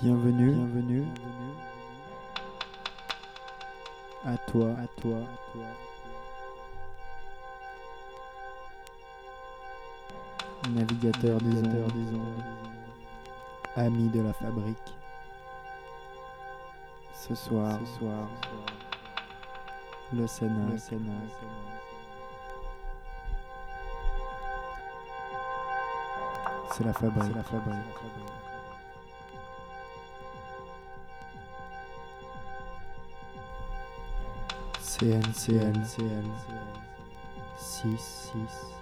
Bienvenue, bienvenue à toi, à toi, à toi. Navigateur des ondes, des ondes, ami de la fabrique. Ce soir, ce soir, le Sénat, le Sénat. C'est la fabrique, la fabrique. CN, CN, CN, 6, 6,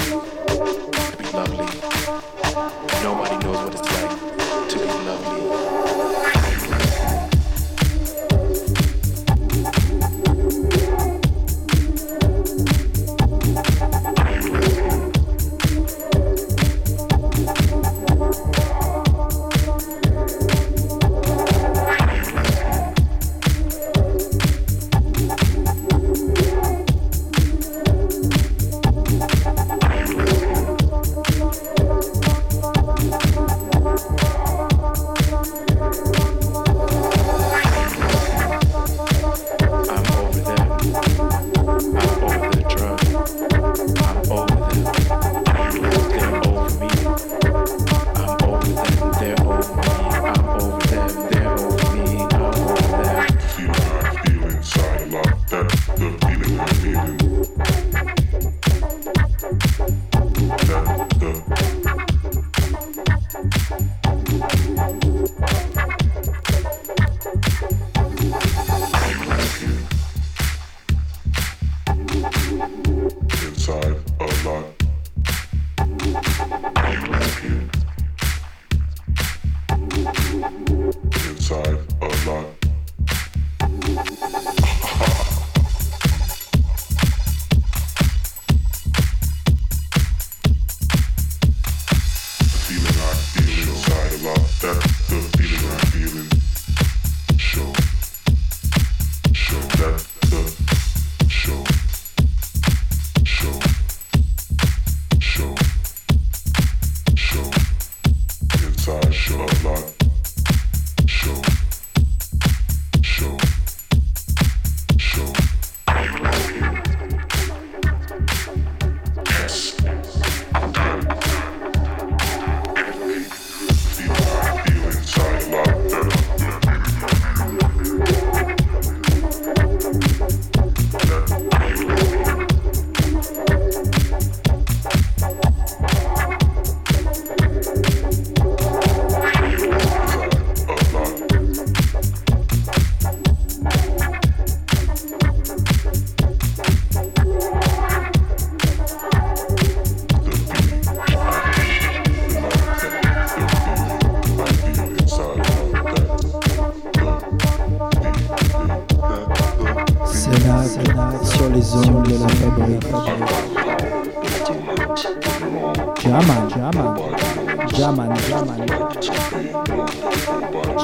you, be lovely. You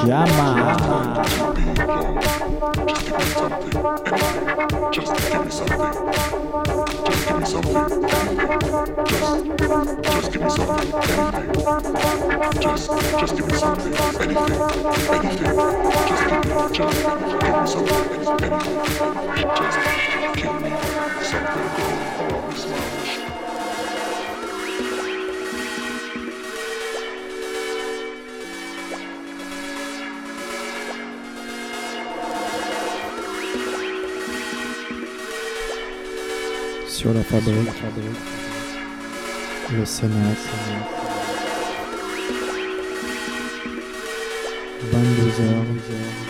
Llama. Just give me something, anything. Just, just give me something, anything. Just, just give me something, anything. Just, give me. ditador, e o Senado. Bandos erros, erros.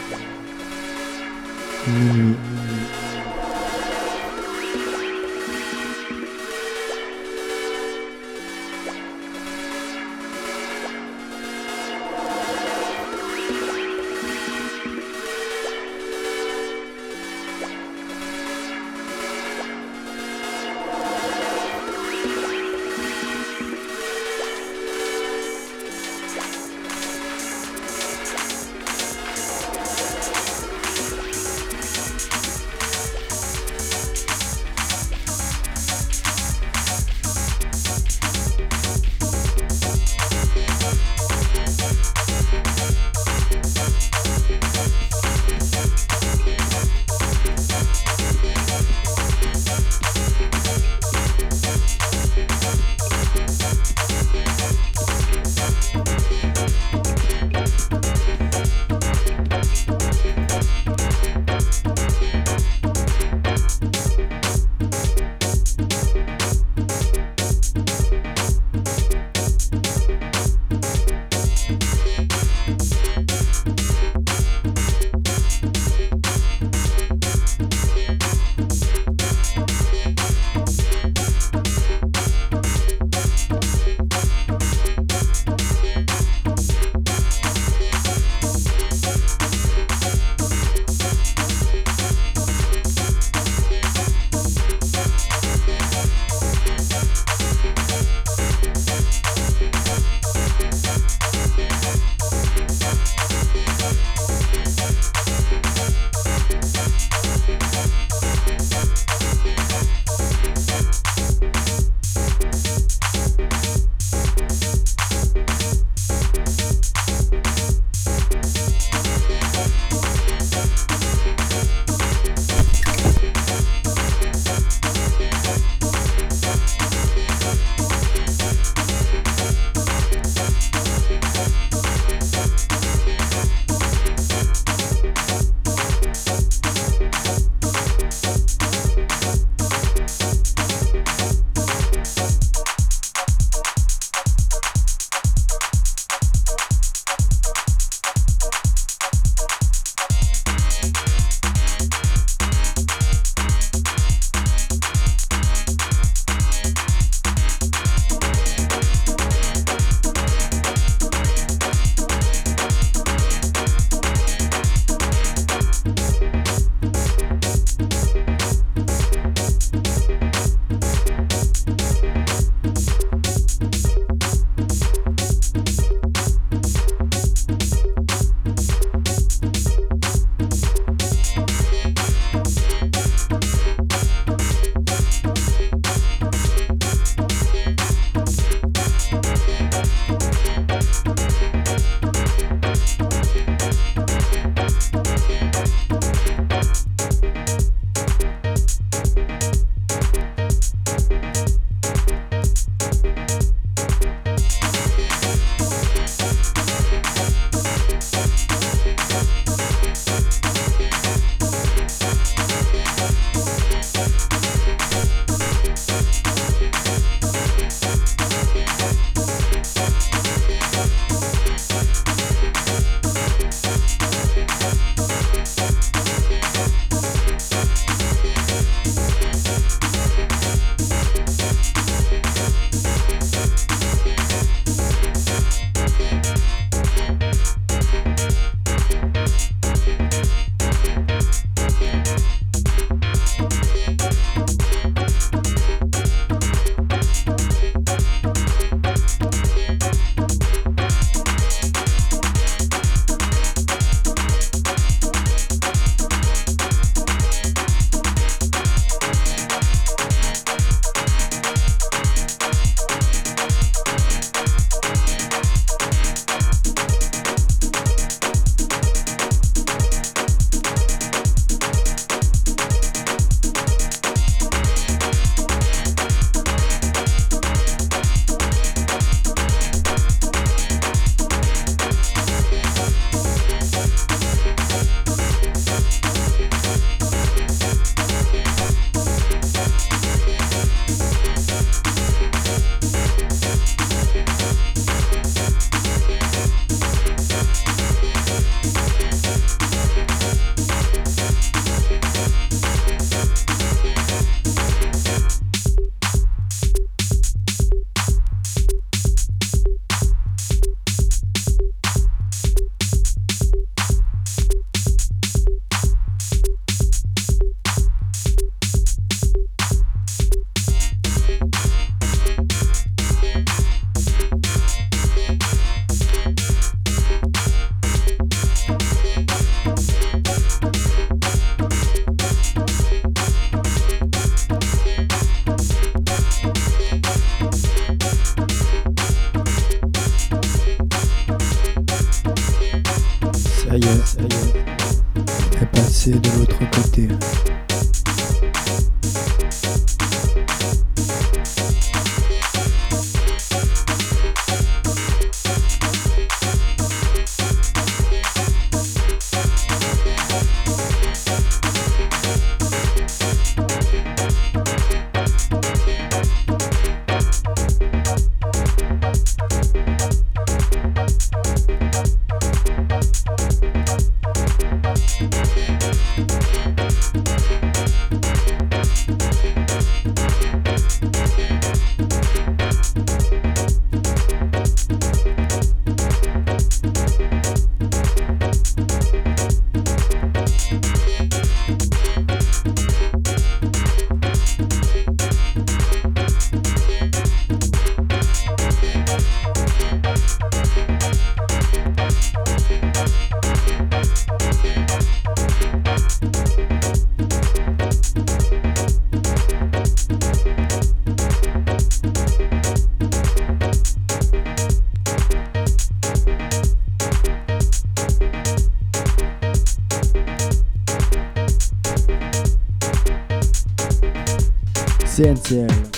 essentiel.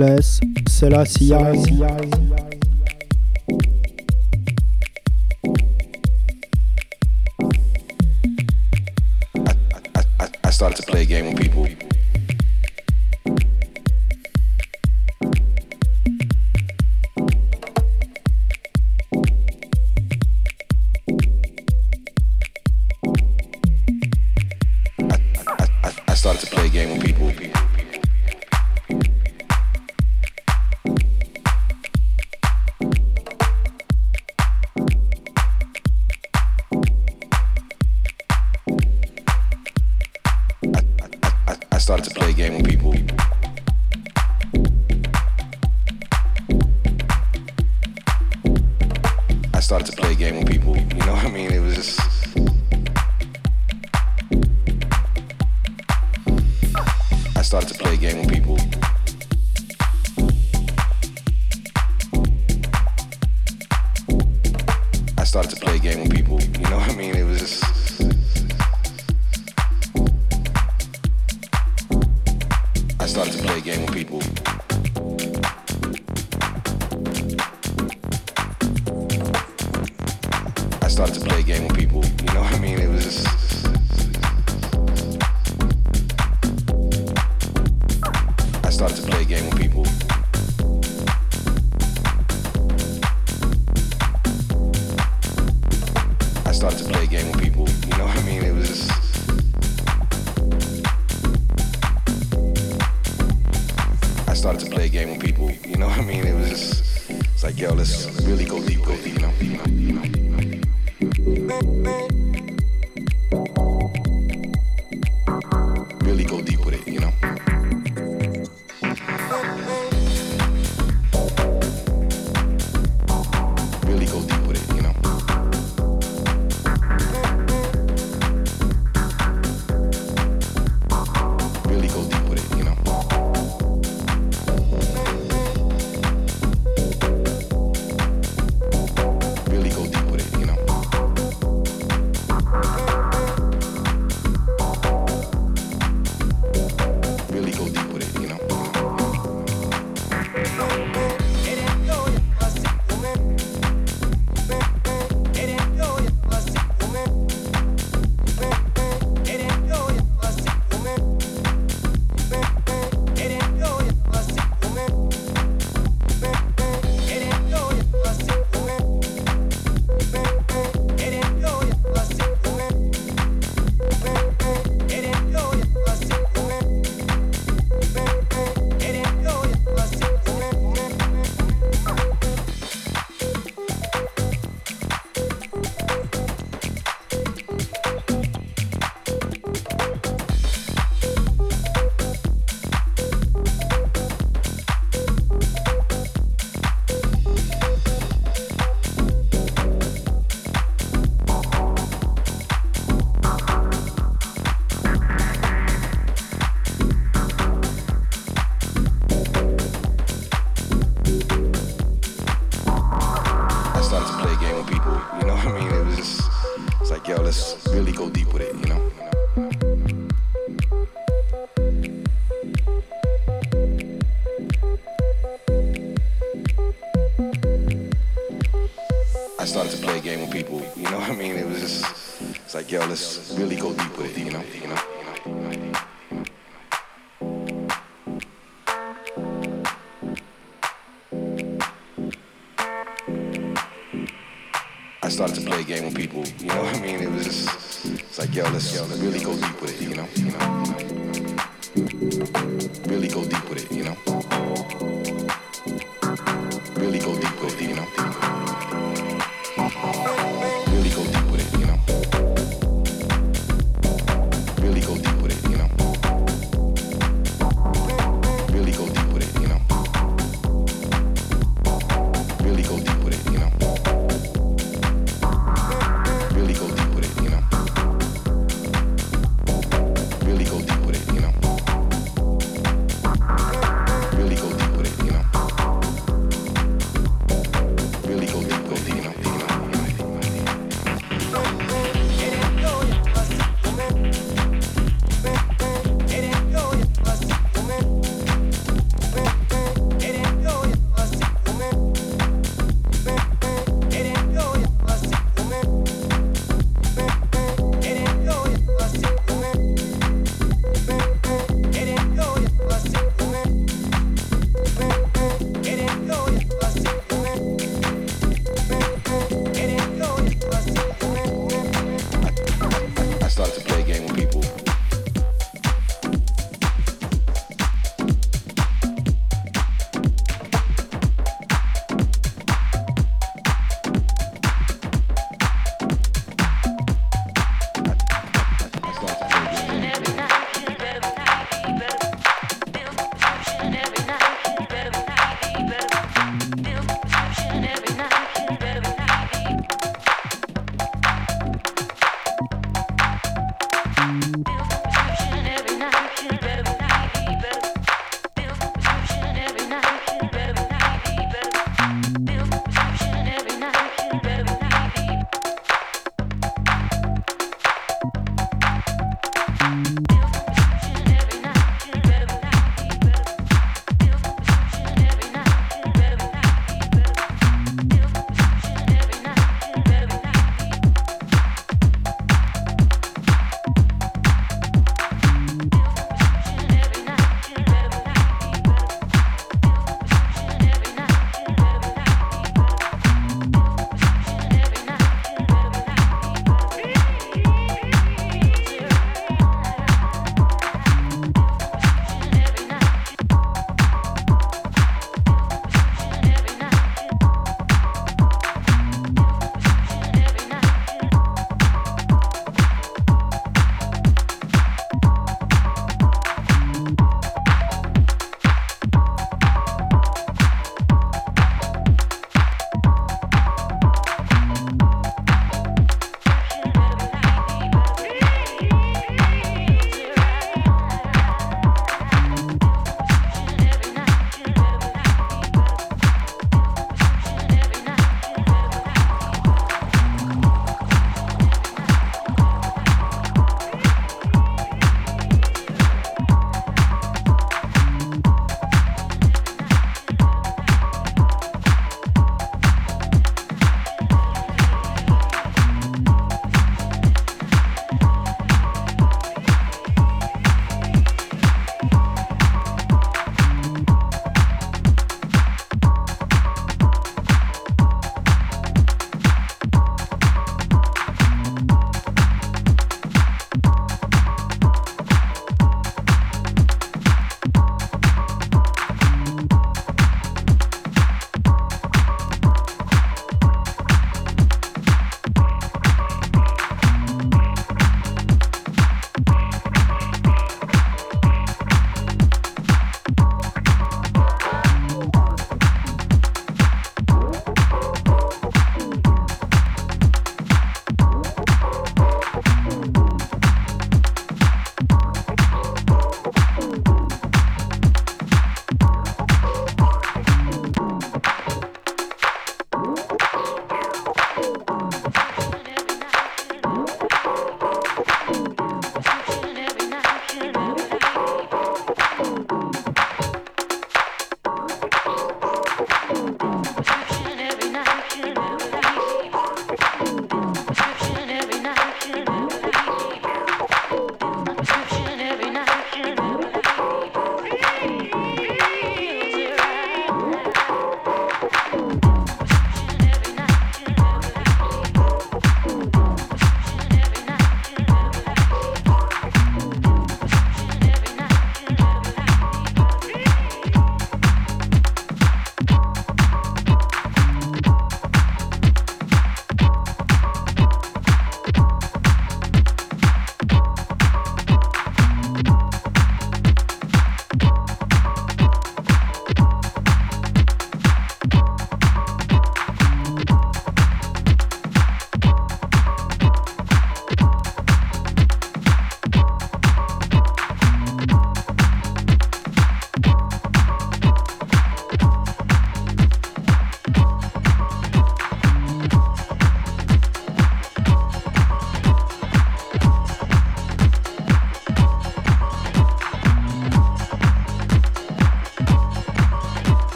Bless Selassie. game with people, you know what I mean? It was just, it's like, yo, let's, yo, let's.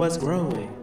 Was growing.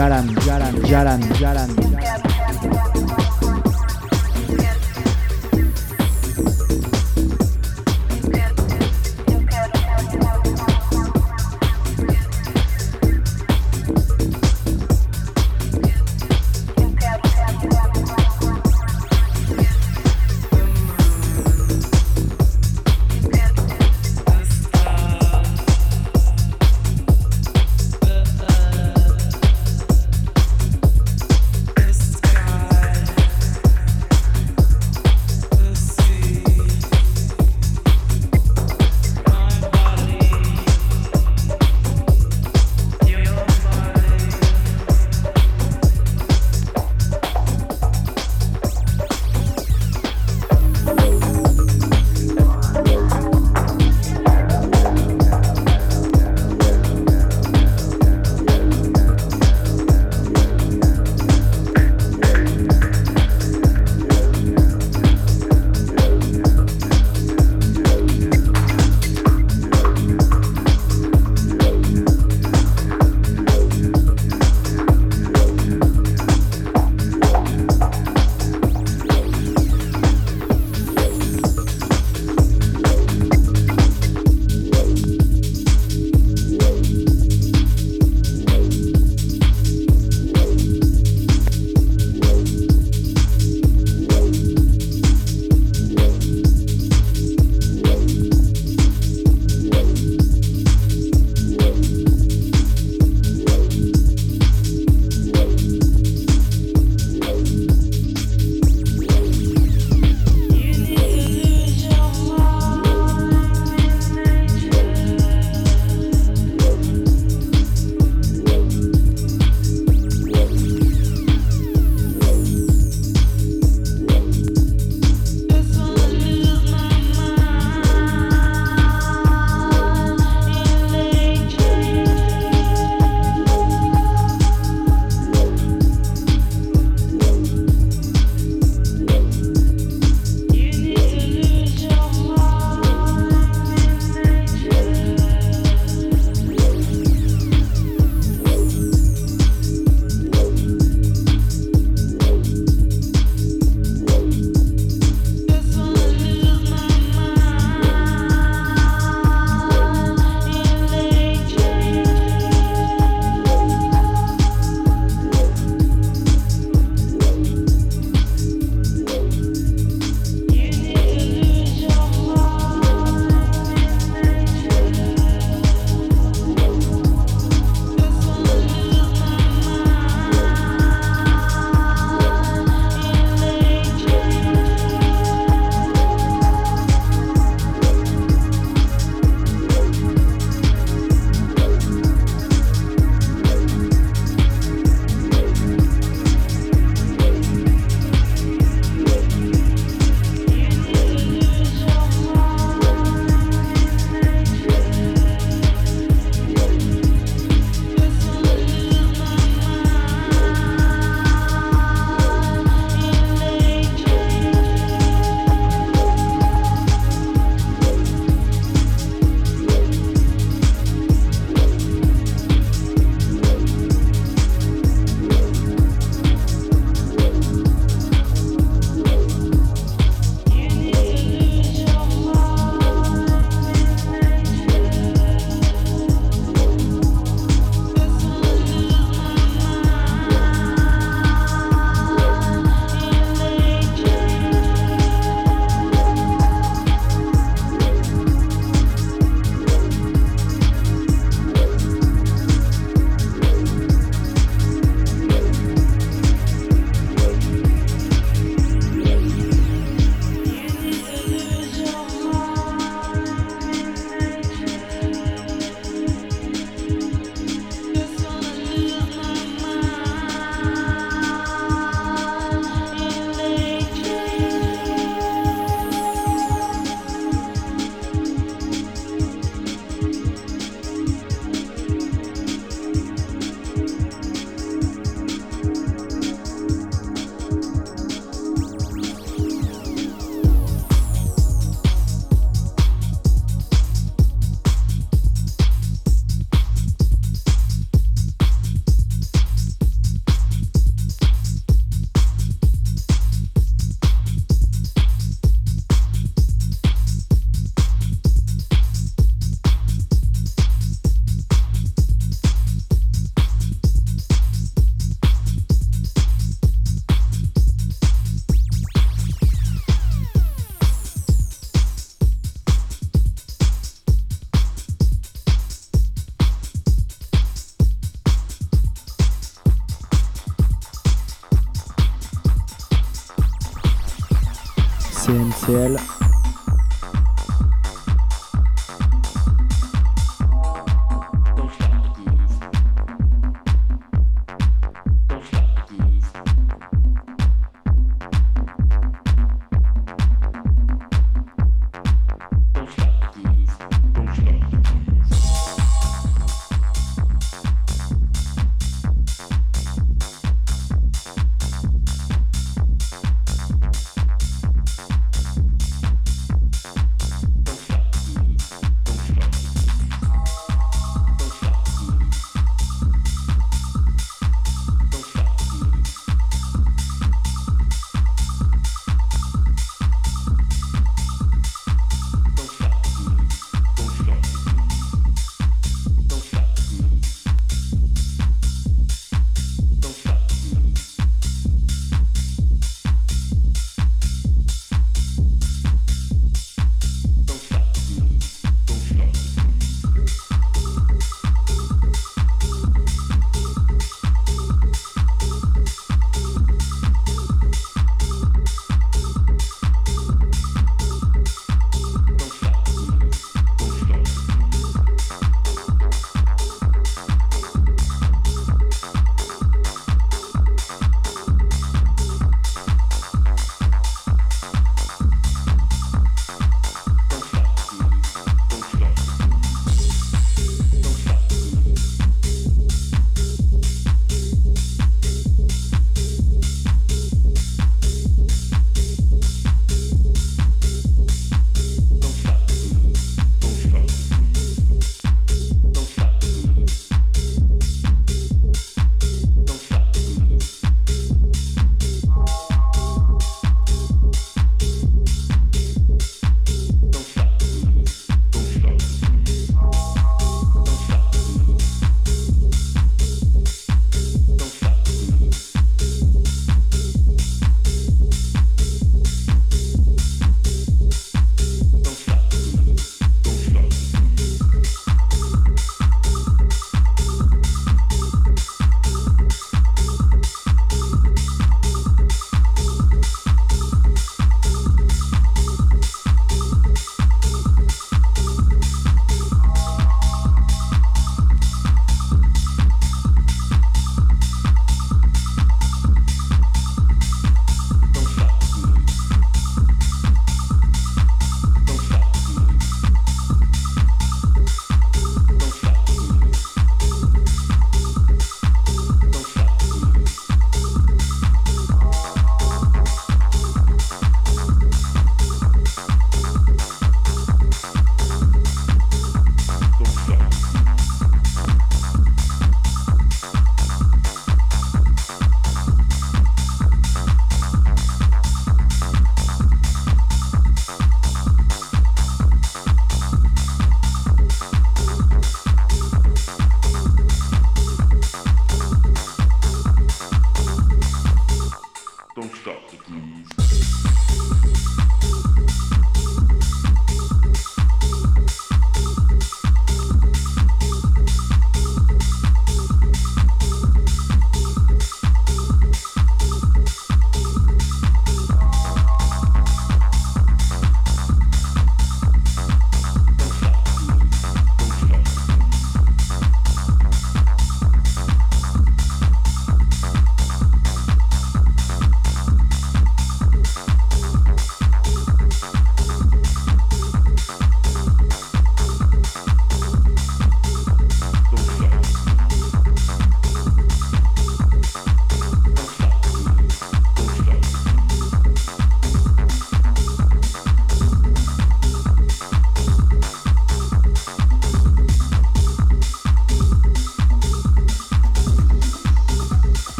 Jaran, Jaran, Jaran, Jaran.